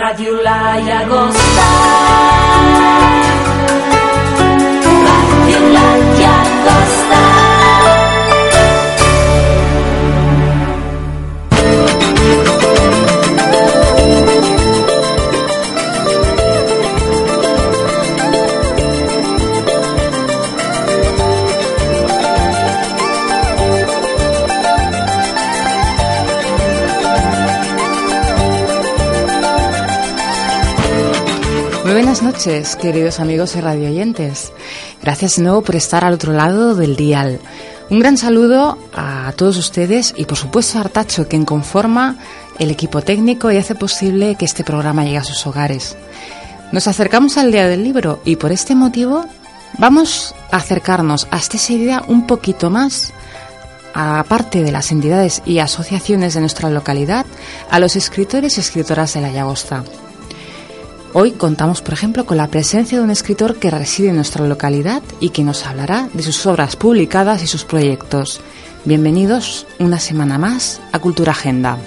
Radio La Llagosta. Muy buenas noches, queridos amigos y radioyentes. Gracias de nuevo por estar al otro lado del dial. Un gran saludo a todos ustedes y por supuesto a Artacho, quien conforma el equipo técnico y hace posible que este programa llegue a sus hogares. Nos acercamos al Día del Libro y por este motivo vamos a acercarnos hasta ese día un poquito más aparte de las entidades y asociaciones de nuestra localidad, a los escritores y escritoras de la Llagosta. Hoy contamos, por ejemplo, con la presencia de un escritor que reside en nuestra localidad y que nos hablará de sus obras publicadas y sus proyectos. Bienvenidos una semana más a Cultura Agenda.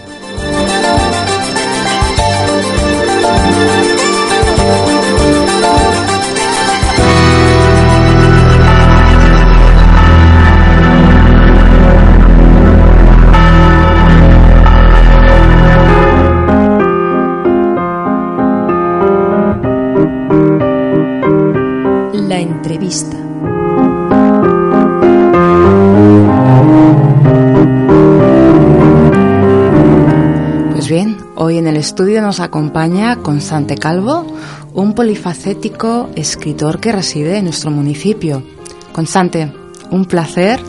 Estudio nos acompaña Constante Calvo, un polifacético escritor que reside en nuestro municipio. Constante, un placer.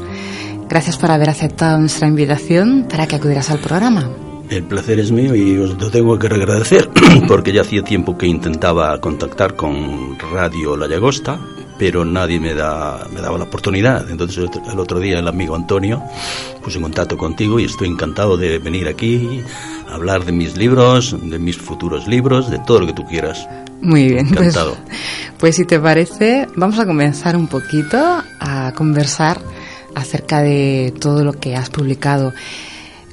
Gracias por haber aceptado nuestra invitación para que acudieras al programa. El placer es mío y os lo tengo que agradecer porque ya hacía tiempo que intentaba contactar con Radio La Llagosta, pero nadie me, da, me daba la oportunidad. Entonces el otro- día el amigo Antonio puso en contacto contigo y estoy encantado de venir aquí a hablar de mis libros, de mis futuros libros, de todo lo que tú quieras. Muy bien, pues, Encantado. pues si te parece, vamos a comenzar un poquito a conversar acerca de todo lo que has publicado.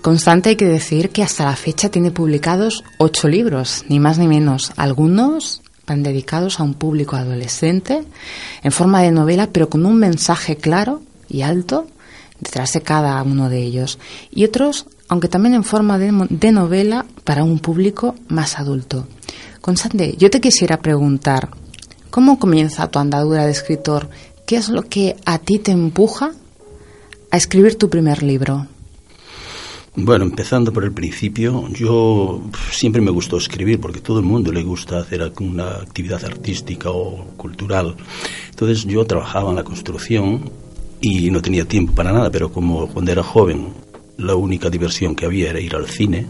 Constante hay que decir que hasta la fecha tiene publicados ocho libros, ni más ni menos. Algunos van dedicados a un público adolescente en forma de novela, pero con un mensaje claro y alto detrás de cada uno de ellos. Y otros, aunque también en forma de novela, para un público más adulto. Constante, yo te quisiera preguntar, ¿cómo comienza tu andadura de escritor? ¿Qué es lo que a ti te empuja a escribir tu primer libro? Bueno, empezando por el principio, yo siempre me gustó escribir porque todo el mundo le gusta hacer alguna actividad artística o cultural. Entonces yo trabajaba en la construcción y no tenía tiempo para nada, pero como cuando era joven la única diversión que había era ir al cine,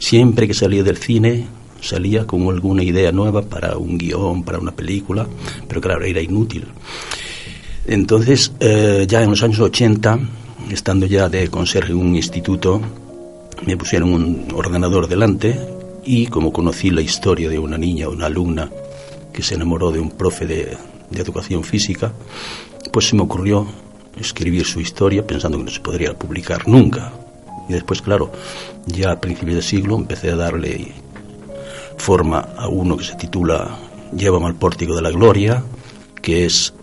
siempre que salía del cine salía con alguna idea nueva para un guion, para una película, pero claro, era inútil. Entonces, eh, ya en los años 80, estando ya de conserje en un instituto, me pusieron un ordenador delante y como conocí la historia de una niña, una alumna, que se enamoró de un profe de, de educación física, pues se me ocurrió escribir su historia pensando que no se podría publicar nunca. Y después, claro, ya a principios de siglo empecé a darle forma a uno que se titula Llévame al pórtico de la gloria, que es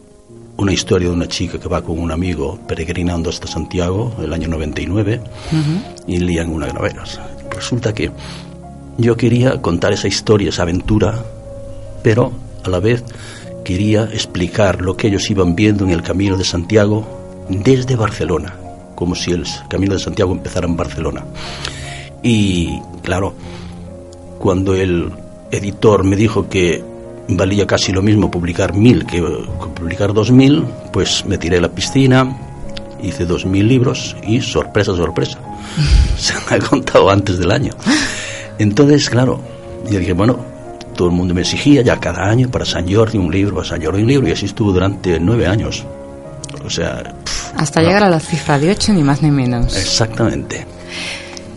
una historia de una chica que va con un amigo peregrinando hasta Santiago el año 99 y lían una graveras. Resulta que yo quería contar esa historia, esa aventura, pero a la vez quería explicar lo que ellos iban viendo en el camino de Santiago desde Barcelona, como si el camino de Santiago empezara en Barcelona. Y claro, cuando el editor me dijo que valía casi lo mismo publicar mil que, publicar dos mil, pues me tiré a la piscina, hice dos mil libros y sorpresa, sorpresa, se me ha contado antes del año. Entonces, claro, yo dije, bueno, todo el mundo me exigía ya cada año para San Jordi un libro, para San Jordi un libro, y así estuvo durante nueve años. O sea... pff, Hasta no. llegar a la cifra de 8, ni más ni menos. Exactamente.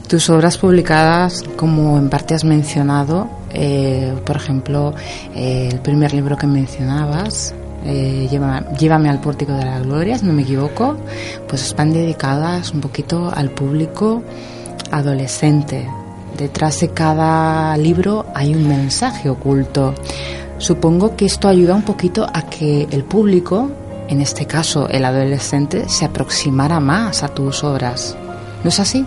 Tus obras publicadas, como en parte has mencionado, eh, por ejemplo, eh, el primer libro que mencionabas, eh, Lleva- Llévame al Pórtico de la Gloria, si no me equivoco, pues están dedicadas un poquito al público adolescente. Detrás de cada libro hay un mensaje oculto. Supongo que esto ayuda un poquito a que el público, en este caso el adolescente, se aproximara más a tus obras. ¿No es así?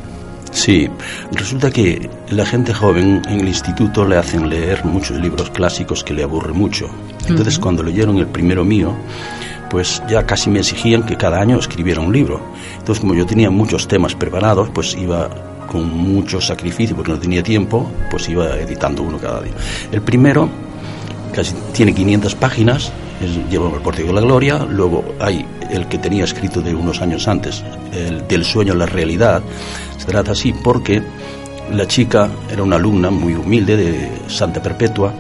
Sí, resulta que la gente joven en el instituto le hacen leer muchos libros clásicos que le aburren mucho. Entonces, cuando leyeron el primero mío, pues ya casi me exigían que cada año escribiera un libro. Entonces, como yo tenía muchos temas preparados, pues iba con mucho sacrificio, porque no tenía tiempo, pues iba editando uno cada día. El primero casi tiene 500 páginas, es, lleva el Pórtico de la Gloria, luego hay el que tenía escrito de unos años antes, el del sueño a la realidad, se trata así porque la chica era una alumna muy humilde de Santa Perpetua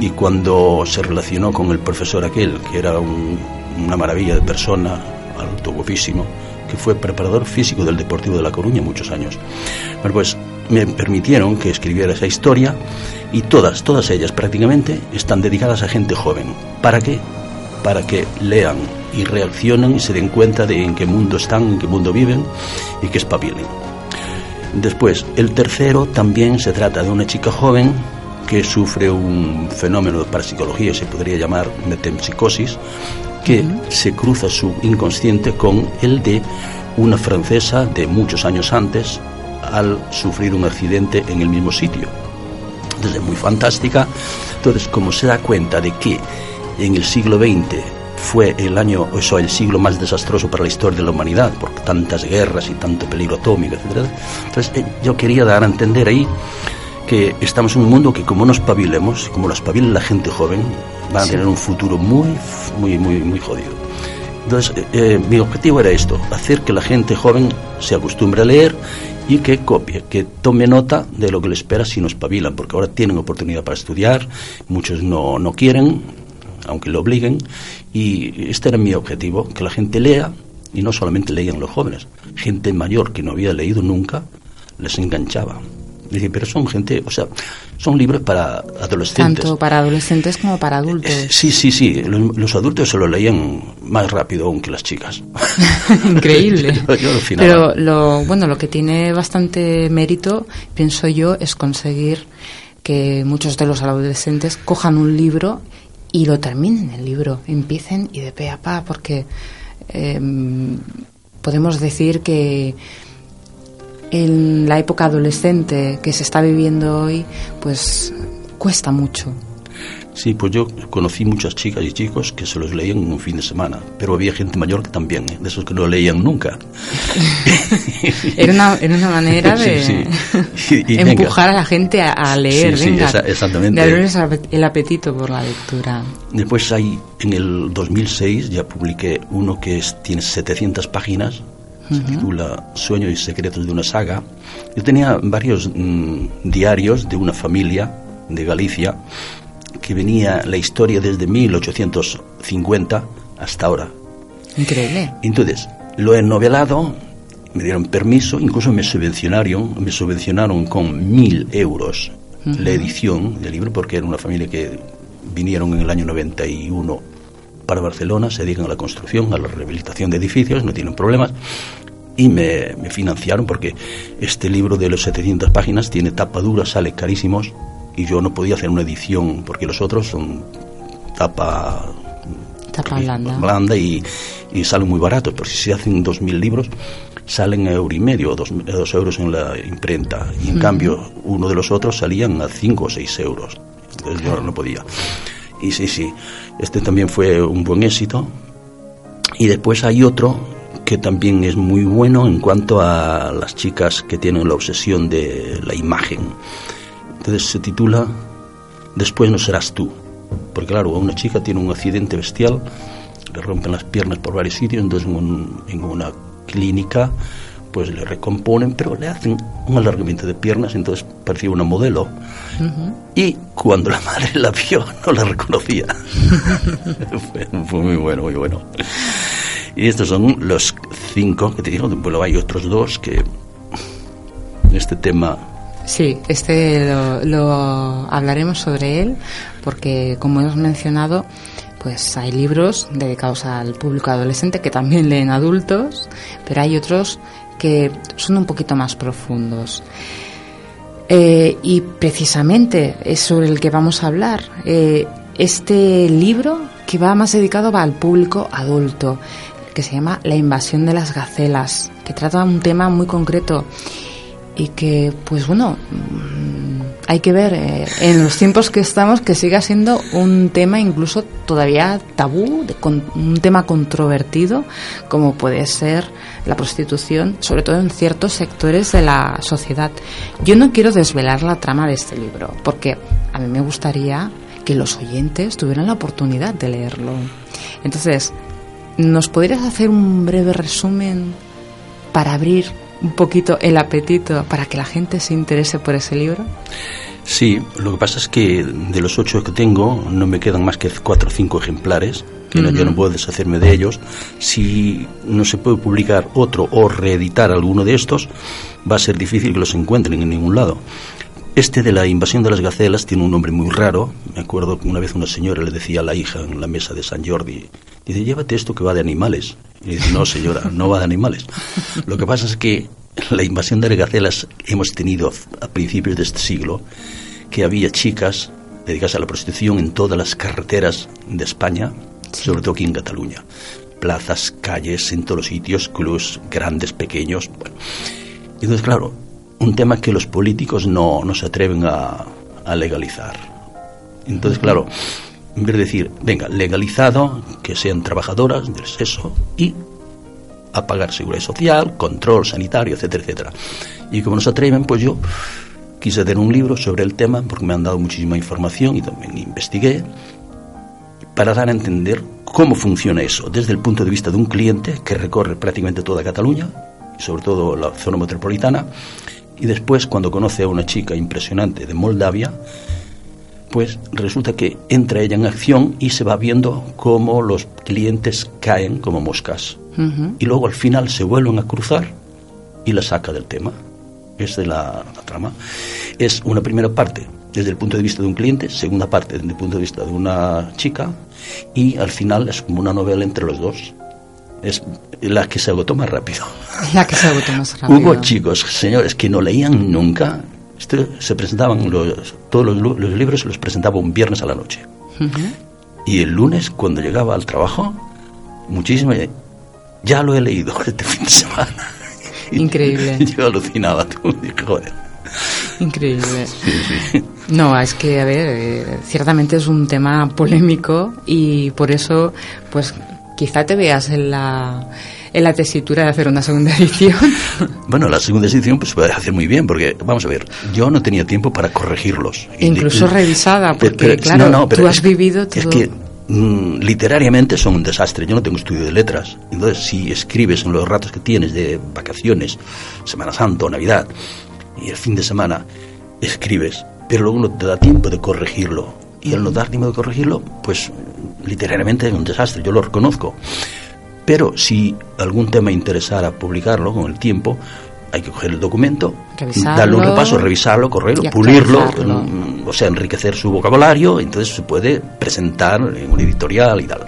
y cuando se relacionó con el profesor aquel, que era un- una maravilla de persona, alto, guapísimo, que fue preparador físico del Deportivo de La Coruña muchos años. Bueno, pues me permitieron que escribiera esa historia y todas, todas ellas prácticamente están dedicadas a gente joven. ¿Para qué? Para que lean y reaccionen y se den cuenta de en qué mundo están, en qué mundo viven y que espabilen. Después, el tercero también se trata de una chica joven que sufre un fenómeno de parapsicología, se podría llamar metempsicosis, que se cruza su inconsciente con el de una francesa de muchos años antes al sufrir un accidente en el mismo sitio. Entonces, es muy fantástica. Entonces, como se da cuenta de que en el siglo XX fue el año, o sea, el siglo más desastroso para la historia de la humanidad, por tantas guerras y tanto peligro atómico, etc. Entonces, eh, yo quería dar a entender ahí que estamos en un mundo que como nos espabilemos, como lo espabile la gente joven, van a tener un futuro muy, muy, muy, muy jodido. Entonces, eh, eh, mi objetivo era esto, hacer que la gente joven se acostumbre a leer y que copie, que tome nota de lo que le espera si no espabilan, porque ahora tienen oportunidad para estudiar, muchos no, no quieren, aunque lo obliguen, y este era mi objetivo, que la gente lea, y no solamente leían los jóvenes, gente mayor que no había leído nunca, les enganchaba. Pero son gente, o sea, son libros para adolescentes. Tanto para adolescentes como para adultos. Eh, Sí, sí, sí. Los, los adultos se lo leían más rápido aún que las chicas. Increíble. Yo- yo alucinaba. Pero lo, bueno, lo que tiene bastante mérito, pienso yo, es conseguir que muchos de los adolescentes cojan un libro y lo terminen el libro, empiecen y de pe a pa, porque em, podemos decir que en la época adolescente que se está viviendo hoy, pues cuesta mucho. Sí, pues yo conocí muchas chicas y chicos que se los leían en un fin de semana, pero había gente mayor que también, ¿eh? de esos que no leían nunca. Era una, era una manera Sí, de sí. Y- y venga. empujar a la gente a, a leer, Sí, sí, venga, esa- exactamente. de abrirles el apetito por la lectura. Después hay, en el 2006 ya publiqué uno que es- tiene 700 páginas, se titula Sueños y secretos de una saga. Yo tenía varios mm, diarios de una familia de Galicia que venía la historia desde 1850 hasta ahora. Increíble. Entonces, lo he novelado, me dieron permiso, incluso me subvencionaron, me subvencionaron con mil euros la edición del libro, porque era una familia que vinieron en el año 91 para Barcelona, se dedican a la construcción, a la rehabilitación de edificios, no tienen problemas, y me, me financiaron porque este libro de los 700 páginas tiene tapa dura, sale carísimos, y yo no podía hacer una edición, porque los otros son tapa Tapa blanda. blanda y, y salen muy baratos, pero si se hacen 2.000 libros, salen a euro y medio o dos, euros en la imprenta. Y en cambio, uno de los otros salían a 5 o 6 euros. Entonces yo no podía. Y sí, sí, este también fue un buen éxito. Y después hay otro que también es muy bueno en cuanto a las chicas que tienen la obsesión de la imagen. Entonces se titula Después no serás tú. Porque claro, una chica tiene un accidente bestial, le rompen las piernas por varios sitios, entonces en, un- en una clínica después le recomponen, pero le hacen un alargamiento de piernas, entonces parecía una modelo. Y cuando la madre la vio, no la reconocía. fue, fue muy bueno, muy bueno. Y estos son los cinco que te digo, bueno, hay otros dos que este tema Sí, este lo, lo hablaremos sobre él porque, como hemos mencionado, pues hay libros dedicados al público adolescente que también leen adultos, pero hay otros que son un poquito más profundos. Eh, y precisamente es sobre el que vamos a hablar. Eh, este libro que va más dedicado va al público adulto, que se llama La invasión de las gacelas, que trata un tema muy concreto y que, pues bueno, hay que ver eh, en los tiempos que estamos que siga siendo un tema incluso todavía tabú, de, con, un tema controvertido, como puede ser la prostitución, sobre todo en ciertos sectores de la sociedad. Yo no quiero desvelar la trama de este libro, porque a mí me gustaría que los oyentes tuvieran la oportunidad de leerlo. Entonces, ¿nos podrías hacer un breve resumen para abrir un poquito el apetito para que la gente se interese por ese libro? Sí, lo que pasa es que de los ocho que tengo no me quedan más que cuatro o cinco ejemplares, que no, yo no puedo deshacerme de ellos. Si no se puede publicar otro o reeditar alguno de estos, va a ser difícil que los encuentren en ningún lado. Este de la invasión de las gacelas tiene un nombre muy raro. Me acuerdo que una vez una señora le decía a la hija en la mesa de San Jordi, dice, llévate esto que va de animales. Y dice, no señora, no va de animales. Lo que pasa es que la invasión de las gacelas hemos tenido a principios de este siglo, que había chicas dedicadas a la prostitución en todas las carreteras de España, sobre todo aquí en Cataluña. Plazas, calles, en todos los sitios, clubs grandes, pequeños. Bueno. Entonces, claro, un tema que los políticos no, no se atreven a, a legalizar. Entonces, claro, en vez de decir, venga, legalizado, que sean trabajadoras del sexo y a pagar seguridad social, control sanitario, etcétera, etcétera. Y como no se atreven, pues yo quise hacer un libro sobre el tema porque me han dado muchísima información y también investigué para dar a entender cómo funciona eso desde el punto de vista de un cliente que recorre prácticamente toda Cataluña, sobre todo la zona metropolitana, y después cuando conoce a una chica impresionante de Moldavia, pues resulta que entra ella en acción y se va viendo cómo los clientes caen como moscas. Y luego al final se vuelven a cruzar y la saca del tema. Esa es la, la trama. Es una primera parte desde el punto de vista de un cliente, segunda parte desde el punto de vista de una chica y al final es como una novela entre los dos. Es la que se agotó más rápido. La que se agotó más rápido. Hubo chicos, señores, que no leían nunca. Esto se presentaban los, todos los, los libros se los presentaba un viernes a la noche. Y el lunes, cuando llegaba al trabajo, muchísimo, ya lo he leído este fin de semana. Increíble. Yo alucinaba, tú, dije, joder. Increíble. Sí, sí. No, es que, a ver, eh, ciertamente es un tema polémico y por eso, pues, quizá te veas en la, en la tesitura de hacer una segunda edición. Bueno, la segunda edición pues se puede hacer muy bien, porque, vamos a ver, yo no tenía tiempo para corregirlos. Incluso revisada, porque, pero- claro, no, no, pero tú es- has vivido Es todo. que mm, literariamente son un desastre. Yo no tengo estudio de letras. Entonces, si escribes en los ratos que tienes de vacaciones, Semana Santa o Navidad, y el fin de semana escribes, pero luego no te da tiempo de corregirlo. Y al no dar tiempo de corregirlo, pues literariamente es un desastre, yo lo reconozco. Pero si algún tema interesara publicarlo con el tiempo, hay que coger el documento, Revisarlo. darle un repaso, revisarlo, correrlo, pulirlo, mm, o sea, enriquecer su vocabulario, entonces se puede presentar en un editorial y tal.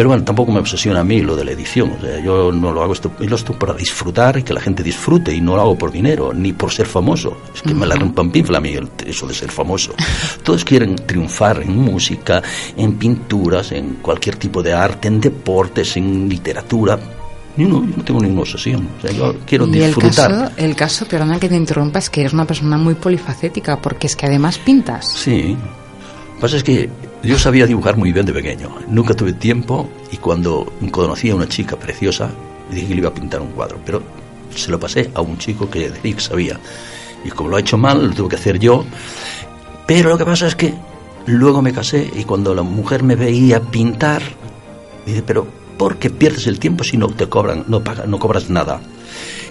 Pero bueno, tampoco me obsesiona a mí lo de la edición, o sea, yo no lo hago esto, lo esto para disfrutar y que la gente disfrute y no lo hago por dinero, ni por ser famoso. Es que me la rompan pinfla a mí el- eso de ser famoso. Todos quieren triunfar en música, en pinturas, en cualquier tipo de arte, en deportes, en literatura. Yo no, yo no tengo ninguna obsesión, o sea, yo quiero y el disfrutar. caso, el caso, perdona que te interrumpa, es que eres una persona muy polifacética, porque es que además pintas. Sí. Lo que pasa es que yo sabía dibujar muy bien de pequeño. Nunca tuve tiempo y cuando conocí a una chica preciosa, dije que le iba a pintar un cuadro. Pero se lo pasé a un chico que sabía. Y como lo ha hecho mal, lo tuve que hacer yo. Pero lo que pasa es que luego me casé y cuando la mujer me veía pintar, dice, pero ¿por qué pierdes el tiempo si no te cobran, no pagan, no cobras nada?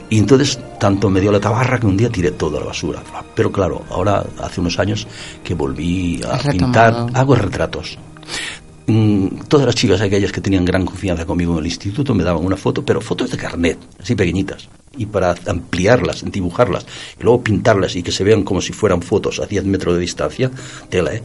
Y entonces tanto me dio la tabarra que un día tiré toda la basura. Pero claro, ahora hace unos años que volví a pintar, hago retratos. Mm, Todas las chicas aquellas que tenían gran confianza conmigo en el instituto me daban una foto, pero fotos de carnet, así pequeñitas. Y para ampliarlas, dibujarlas, y luego pintarlas y que se vean como si fueran fotos a 10 metros de distancia, tela, ¿eh?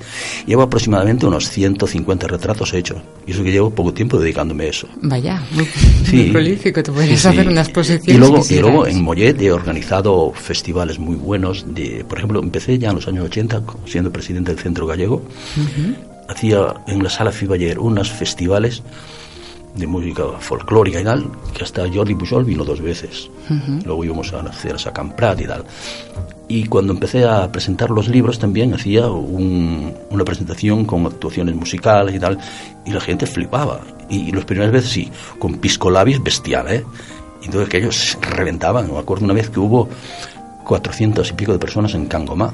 Llevo aproximadamente unos 150 retratos hechos. Y eso que llevo poco tiempo dedicándome a eso. Vaya, muy, Sí. muy prolífico. Tú podrías Sí, sí. hacer una exposición. Y luego, y luego en Mollet he organizado festivales muy buenos. De, por ejemplo, empecé ya en los años 80 siendo presidente del Centro Gallego. Hacía en la sala Fiballer unos festivales de música folclórica y tal, que hasta Jordi Pujol vino dos veces. Luego íbamos a hacer a Sacan Prat y tal. Y cuando empecé a presentar los libros también hacía un- una presentación con actuaciones musicales y tal, y la gente flipaba. Y, las primeras veces sí, con piscolabis bestial, ¿eh? Y entonces que ellos reventaban. Me acuerdo una vez que hubo 400 y pico de personas en Cangomá.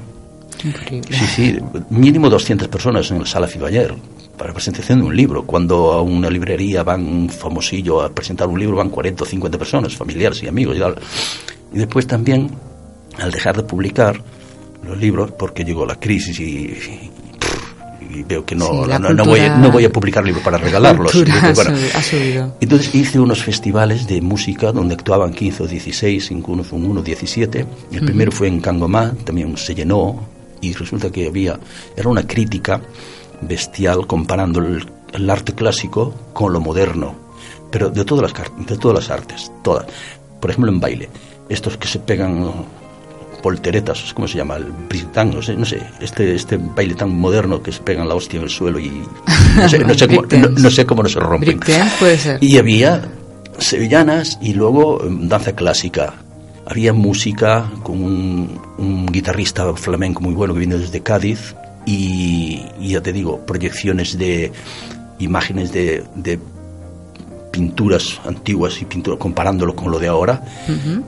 Increíble. Sí, sí, mínimo 200 personas en la sala Fiballer para presentación de un libro. Cuando a una librería van un famosillo a presentar un libro van 40 o 50 personas, familiares y amigos y tal. Y después también, al dejar de publicar los libros, porque llegó la crisis y, y, veo que no, Sí, no, no voy, no voy a publicar libros para regalarlos. bueno, ha subido. entonces hice unos festivales de música donde actuaban 15 o 16, incluso un uno 17. El primero fue en Cangomá, también se llenó y resulta que había, era una crítica bestial comparando el, el arte clásico con lo moderno, pero de todas las, de todas las artes, todas. Por ejemplo, en baile, estos que se pegan polteretas, ¿cómo se llama? El britán, no sé, no sé, este, este baile tan moderno que se pegan la hostia en el suelo y no sé, no sé cómo, no, sé cómo no se rompen. Breakdance puede ser. Y había sevillanas y luego em, danza clásica. Había música con un, un guitarrista flamenco muy bueno que viene desde Cádiz y, y ya te digo, proyecciones de imágenes de, de pinturas antiguas y pinturas comparándolo con lo de ahora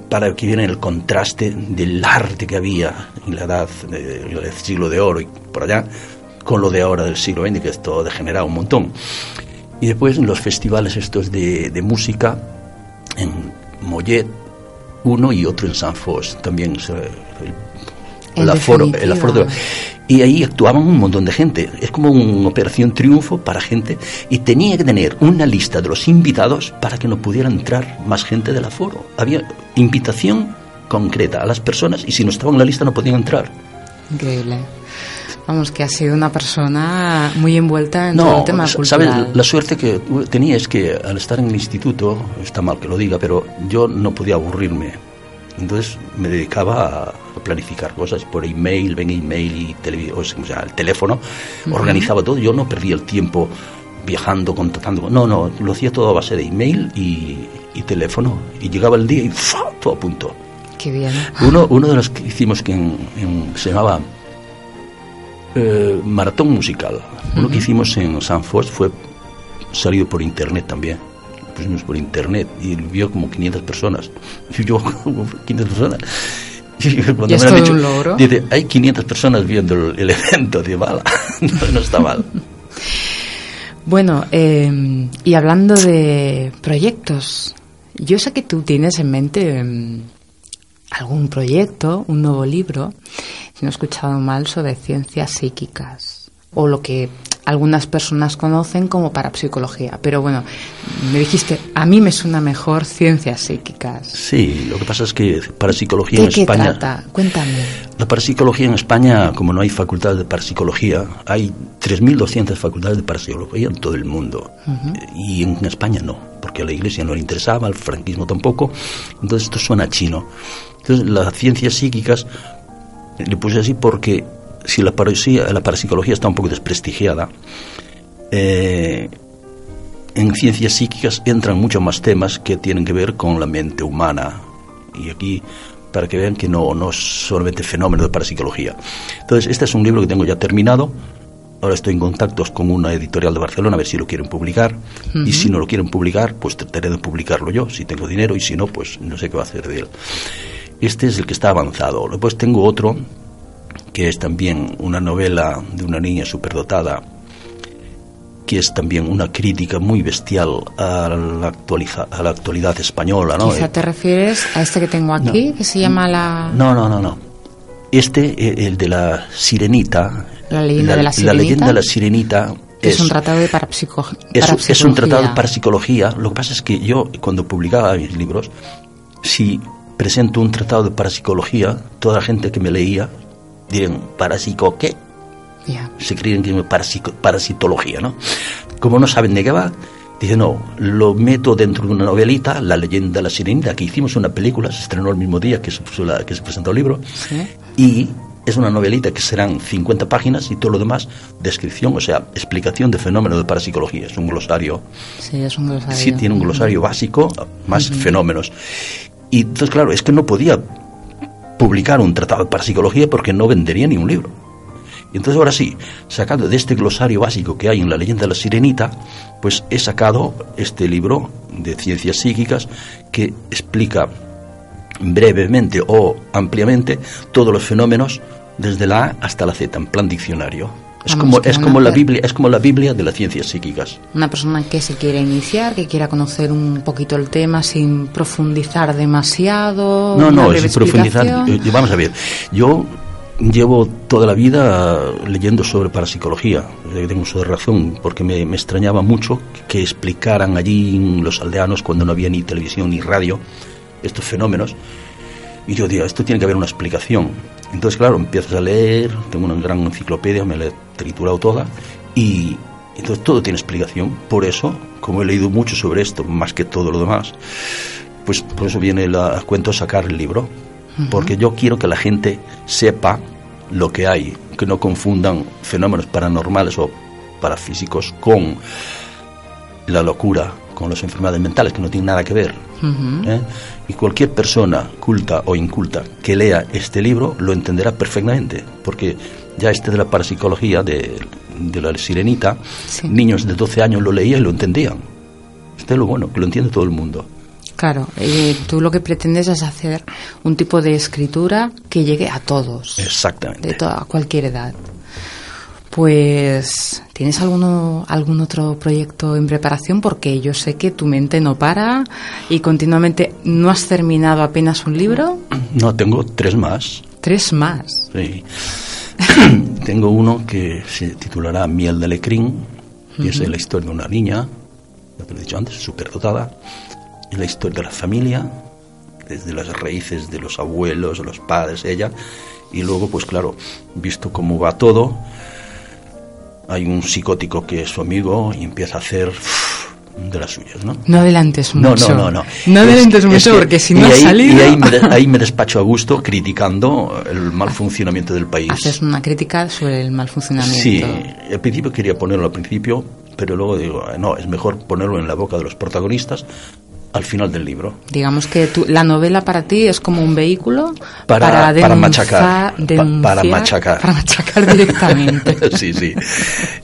para que viera el contraste del arte que había en la edad eh, del siglo de oro y por allá con lo de ahora del siglo XX que esto ha degenerado un montón. Y después en los festivales estos de, de música en Mollet uno y otro en San Fos también el, aforo, el aforo de- y ahí actuaban un montón de gente. Es como una operación triunfo para gente y tenía que tener una lista de los invitados para que no pudiera entrar más gente del aforo. Había invitación concreta a las personas y si no estaban en la lista no podían entrar. Increíble. Vamos, que ha sido una persona muy envuelta en todo No, el tema cultural. ¿sabes? La suerte que tenía es que al estar en el instituto, está mal que lo diga, pero yo no podía aburrirme. Entonces me dedicaba a, planificar cosas por email, ven email y televi- o sea, el teléfono, organizaba todo. Yo no perdía el tiempo viajando, contactando. No, no, lo hacía todo a base de email y, y teléfono. Y llegaba el día y ¡fa! todo a punto. Qué bien. Uno, uno de los que hicimos que en- en- se llamaba eh, Maratón Musical. Uno que hicimos en San Fos fue salido por internet también. Lo pusimos por internet y vio como 500 personas. Y yo, como 500 personas. Y cuando ¿Y me lo han dicho, logro? dice, hay 500 personas viendo el, el evento. Digo, "Hala, no, no está mal. Bueno, eh, y hablando de proyectos, yo sé que tú tienes en mente eh, algún proyecto, un nuevo libro, si no he escuchado mal, sobre ciencias psíquicas, o lo que algunas personas conocen como parapsicología. Pero bueno, me dijiste, a mí me suena mejor ciencias psíquicas. Sí, lo que pasa es que para psicología ¿De en qué España... trata? Cuéntame. La parapsicología en España, como no hay facultades de parapsicología, hay 3.200 facultades de parapsicología en todo el mundo. Y en España no, porque a la iglesia no le interesaba, al franquismo tampoco. Entonces esto suena chino. Entonces las ciencias psíquicas, le puse así porque si la, parapsia- la parapsicología está un poco desprestigiada, eh, en ciencias psíquicas entran muchos más temas que tienen que ver con la mente humana. Y aquí, para que vean que no, no es solamente fenómeno de parapsicología. Entonces, este es un libro que tengo ya terminado. Ahora estoy en contactos con una editorial de Barcelona a ver si lo quieren publicar. Y si no lo quieren publicar, pues trataré de publicarlo yo, si tengo dinero. Y si no, pues no sé qué va a hacer de él. Este es el que está avanzado. Después tengo otro, que es también una novela de una niña superdotada que es también una crítica muy bestial a la, actualiza- a la actualidad española, ¿no? Quizá Eh, te refieres a este que tengo aquí, que se llama la... no, no, no, no. Este, eh, el de la sirenita. La leyenda de la La leyenda sirenita. de la sirenita que es, un tratado de parapsico- es, es un tratado de parapsicología. parapsicología. Lo que pasa es que yo, cuando publicaba mis libros, si presento un tratado de parapsicología, toda la gente que me leía dirían, ¿parapsico qué? Ya. Se creen que es parapsico- parasitología, ¿no? Como no saben de qué va, dicen, no, lo meto dentro de una novelita, La leyenda de la sirenita, que hicimos una película, se estrenó el mismo día que se, la- que se presentó el libro, Sí. y es una novelita que serán 50 páginas y todo lo demás, descripción, o sea, explicación de fenómenos de parapsicología. Es un glosario, Sí, es un glosario. sí tiene un glosario básico, más fenómenos. Y entonces, claro, es que no podía publicar un tratado de parapsicología porque no vendería ni un libro. Y entonces ahora sí, sacando de este glosario básico que hay en la leyenda de la sirenita, pues he sacado este libro de ciencias psíquicas que explica brevemente o ampliamente todos los fenómenos desde la A hasta la Z en plan diccionario. Es Vamos, como es como la Biblia, es como la Biblia de las ciencias psíquicas. Una persona que se quiere iniciar, que quiera conocer un poquito el tema sin profundizar demasiado. No, no, es profundizar. explicación. Eh, Vamos a ver, yo llevo toda la vida leyendo sobre parapsicología. Eh, Tengo de razón, porque me, me extrañaba mucho que explicaran allí los aldeanos, cuando no había ni televisión ni radio, estos fenómenos. Y yo digo, esto tiene que haber una explicación. Entonces, claro, empiezas a leer, tengo una gran enciclopedia, me la he triturado toda, y entonces todo tiene explicación. Por eso, como he leído mucho sobre esto, más que todo lo demás, pues por eso viene la, a cuento sacar el libro. Porque yo quiero que la gente sepa lo que hay, que no confundan fenómenos paranormales o parafísicos con la locura, con las enfermedades mentales, que no tienen nada que ver. Ujú. ¿eh? Y cualquier persona culta o inculta que lea este libro lo entenderá perfectamente, porque ya este de la parapsicología, de, de la sirenita, Sí. niños de 12 años lo leían y lo entendían. Este es lo bueno, que lo entiende todo el mundo. Claro, eh, tú lo que pretendes es hacer un tipo de escritura que llegue a todos, Exactamente. de toda, a cualquier edad. Pues, ¿tienes alguno, algún otro proyecto en preparación? Porque yo sé que tu mente no para y continuamente no has terminado apenas un libro, No, tengo tres más. tres más. Sí. Tengo uno que se titulará Miel de Lecrín, y es la historia de una niña, ya te lo he dicho antes, superdotada, es la historia de la familia, desde las raíces de los abuelos, los padres, ella, y luego, pues claro, visto cómo va todo, hay un psicótico que es su amigo y empieza a hacer uf, de las suyas, ¿no? No adelantes No, mucho. no, no, no. No Es- adelantes es mucho que- porque si no ha salido... Y ahí me, ahí me despacho a gusto criticando el mal funcionamiento del país. Haces una crítica sobre el mal funcionamiento. Sí, al principio quería ponerlo al principio, pero luego digo, no, es mejor ponerlo en la boca de los protagonistas al final del libro. Digamos que tú- la novela para ti es como un vehículo Para- para, para denunciar- machacar, pa- denunciar- para machacar. Para machacar directamente. sí, sí.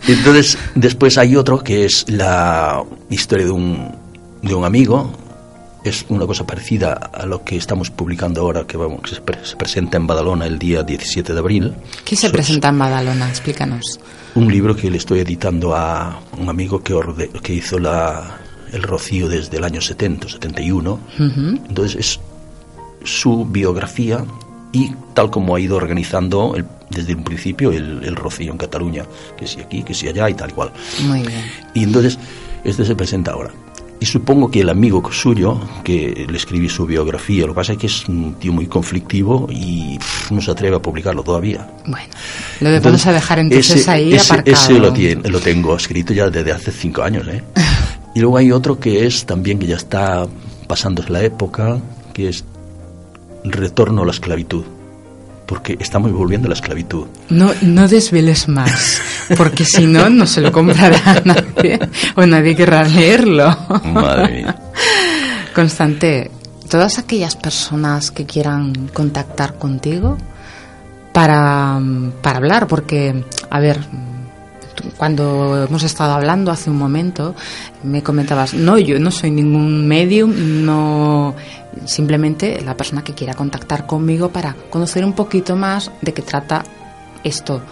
Entonces, después hay otro que es la historia de un, de un amigo. Es una cosa parecida a lo que estamos publicando ahora, que, vamos, que se, pre- se presenta en Badalona el día 17 de abril. ¿Qué se So- presenta en Badalona? Explícanos. un libro que le estoy editando a un amigo que, orde- que hizo la, el Rocío desde el año 70, 71. Ujú. Entonces es su biografía y tal como ha ido organizando el- desde un principio el, el Rocío en Cataluña, que si aquí, que si allá y tal cual. Muy bien. Y entonces este se presenta ahora. Y supongo que el amigo suyo, que le escribí su biografía, lo que pasa es que es un tío muy conflictivo y pff, no se atreve a publicarlo todavía. Bueno, lo que vamos a dejar entonces ese, ahí ese, aparcado. ese lo, tiene, lo tengo escrito ya desde hace cinco años. ¿eh? y luego hay otro que es también que ya está pasándose la época, que es Retorno a la esclavitud. Porque estamos volviendo a la esclavitud. No, no desveles más, porque si no, no se lo comprará nadie o nadie querrá leerlo. Madre mía. Constante, todas aquellas personas que quieran contactar contigo para, para hablar, porque, a ver, cuando hemos estado hablando hace un momento, me comentabas, no, yo no soy ningún medium, no, simplemente la persona que quiera contactar conmigo para conocer un poquito más de qué trata esto.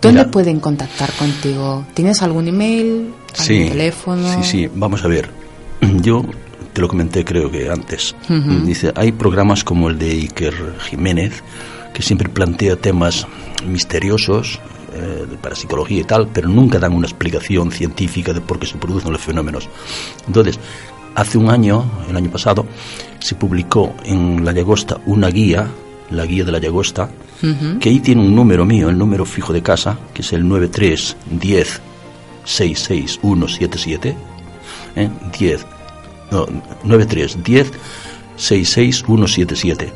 ¿Dónde Mira. pueden contactar contigo? ¿Tienes algún email? ¿Algún Sí, teléfono? sí, sí. Vamos a ver. Yo te lo comenté creo que antes. Dice, hay programas como el de Iker Jiménez que siempre plantea temas misteriosos eh, de parapsicología y tal, pero nunca dan una explicación científica de por qué se producen los fenómenos. Entonces, hace un año, el año pasado, se publicó en La Llagosta una guía, la guía de La Llagosta, que ahí tiene un número mío, el número fijo de casa, que es el 9310 66177, ¿eh? 10, no, 9310 66177.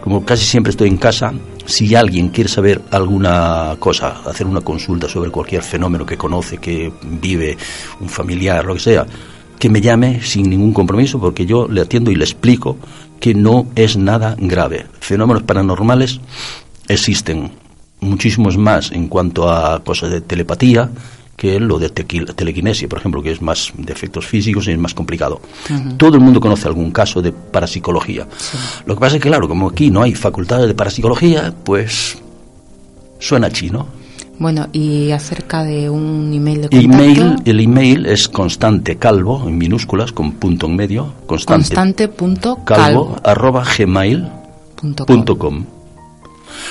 Como casi siempre estoy en casa, si alguien quiere saber alguna cosa, hacer una consulta sobre cualquier fenómeno que conoce, que vive, un familiar, lo que sea, que me llame sin ningún compromiso, porque yo le atiendo y le explico que no es nada grave. Fenómenos paranormales existen muchísimos más en cuanto a cosas de telepatía que lo de telequinesia, por ejemplo, que es más de efectos físicos y es más complicado. Todo el mundo conoce algún caso de parapsicología. Lo que pasa es que, claro, como aquí no hay facultades de parapsicología, pues suena chino. Bueno, y acerca de un email de contacto. Email, el email es constante calvo, en minúsculas, con punto en medio, constante, Constante.calvo. calvo, arroba gmail punto com. punto com.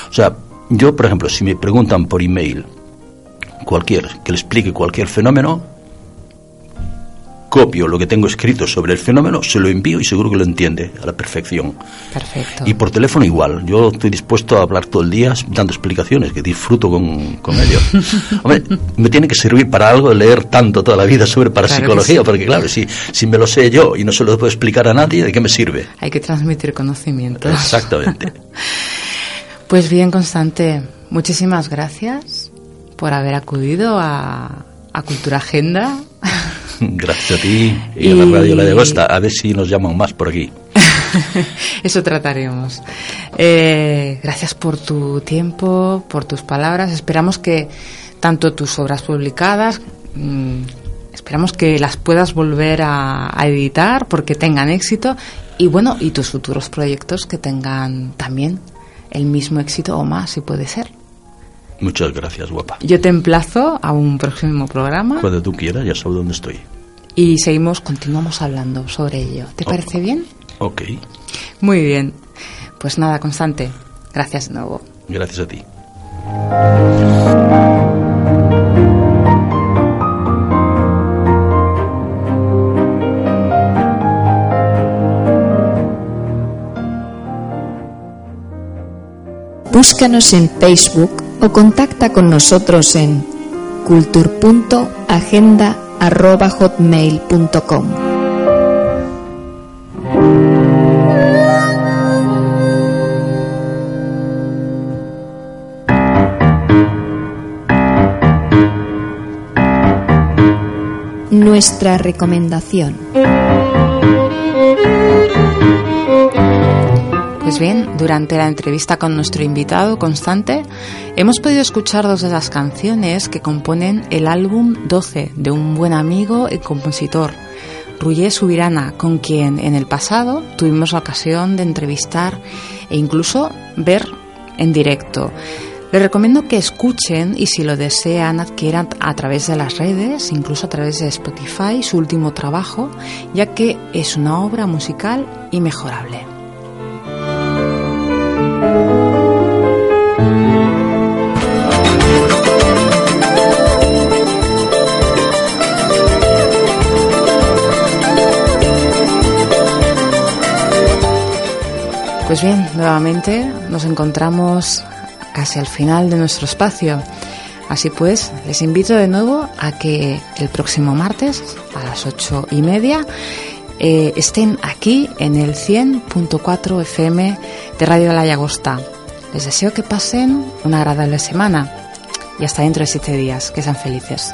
O sea, yo, por ejemplo, si me preguntan por email cualquier, que le explique cualquier fenómeno, copio lo que tengo escrito sobre el fenómeno, se lo envío y seguro que lo entiende a la perfección. Perfecto. Y por teléfono igual. Yo estoy dispuesto a hablar todo el día dando explicaciones, que disfruto con, con ello. Hombre, me tiene que servir para algo leer tanto toda la vida sobre parapsicología, sí. porque claro, si, si me lo sé yo y no se lo puedo explicar a nadie, ¿de qué me sirve? Hay que transmitir conocimientos. Exactamente. Pues bien, Constante, muchísimas gracias por haber acudido a, a Cultura Agenda. Gracias a ti y, a la radio La de. A ver si nos llaman más por aquí. Eso trataremos. Eh, gracias por tu tiempo, por tus palabras. Esperamos que tanto tus obras publicadas, mm, esperamos que las puedas volver a, a editar porque tengan éxito y bueno, y tus futuros proyectos que tengan también el mismo éxito o más, si puede ser. Muchas gracias, guapa. Yo te emplazo a un próximo programa Cuando tú quieras, ya sabes dónde estoy. y seguimos, continuamos hablando sobre ello. ¿Te parece bien? Ok. Muy bien. Pues nada, Constante, gracias de nuevo. Gracias a ti. Búscanos en Facebook o contacta con nosotros en cultur.agenda.hotmail.com. Nuestra recomendación. Pues bien, durante la entrevista con nuestro invitado Constante, hemos podido escuchar dos de las canciones que componen el álbum 12 de un buen amigo y compositor, Ruye Subirana, con quien en el pasado tuvimos la ocasión de entrevistar e incluso ver en directo. Les recomiendo que escuchen y si lo desean adquieran a través de las redes, incluso a través de Spotify, su último trabajo, ya que es una obra musical inmejorable. Pues bien, nuevamente nos encontramos casi al final de nuestro espacio. Así pues, les invito de nuevo a que el próximo martes a las ocho y media eh, estén aquí en el 100.4 FM de Radio La Llagosta. Les deseo que pasen una agradable semana y hasta dentro de siete días. Que sean felices.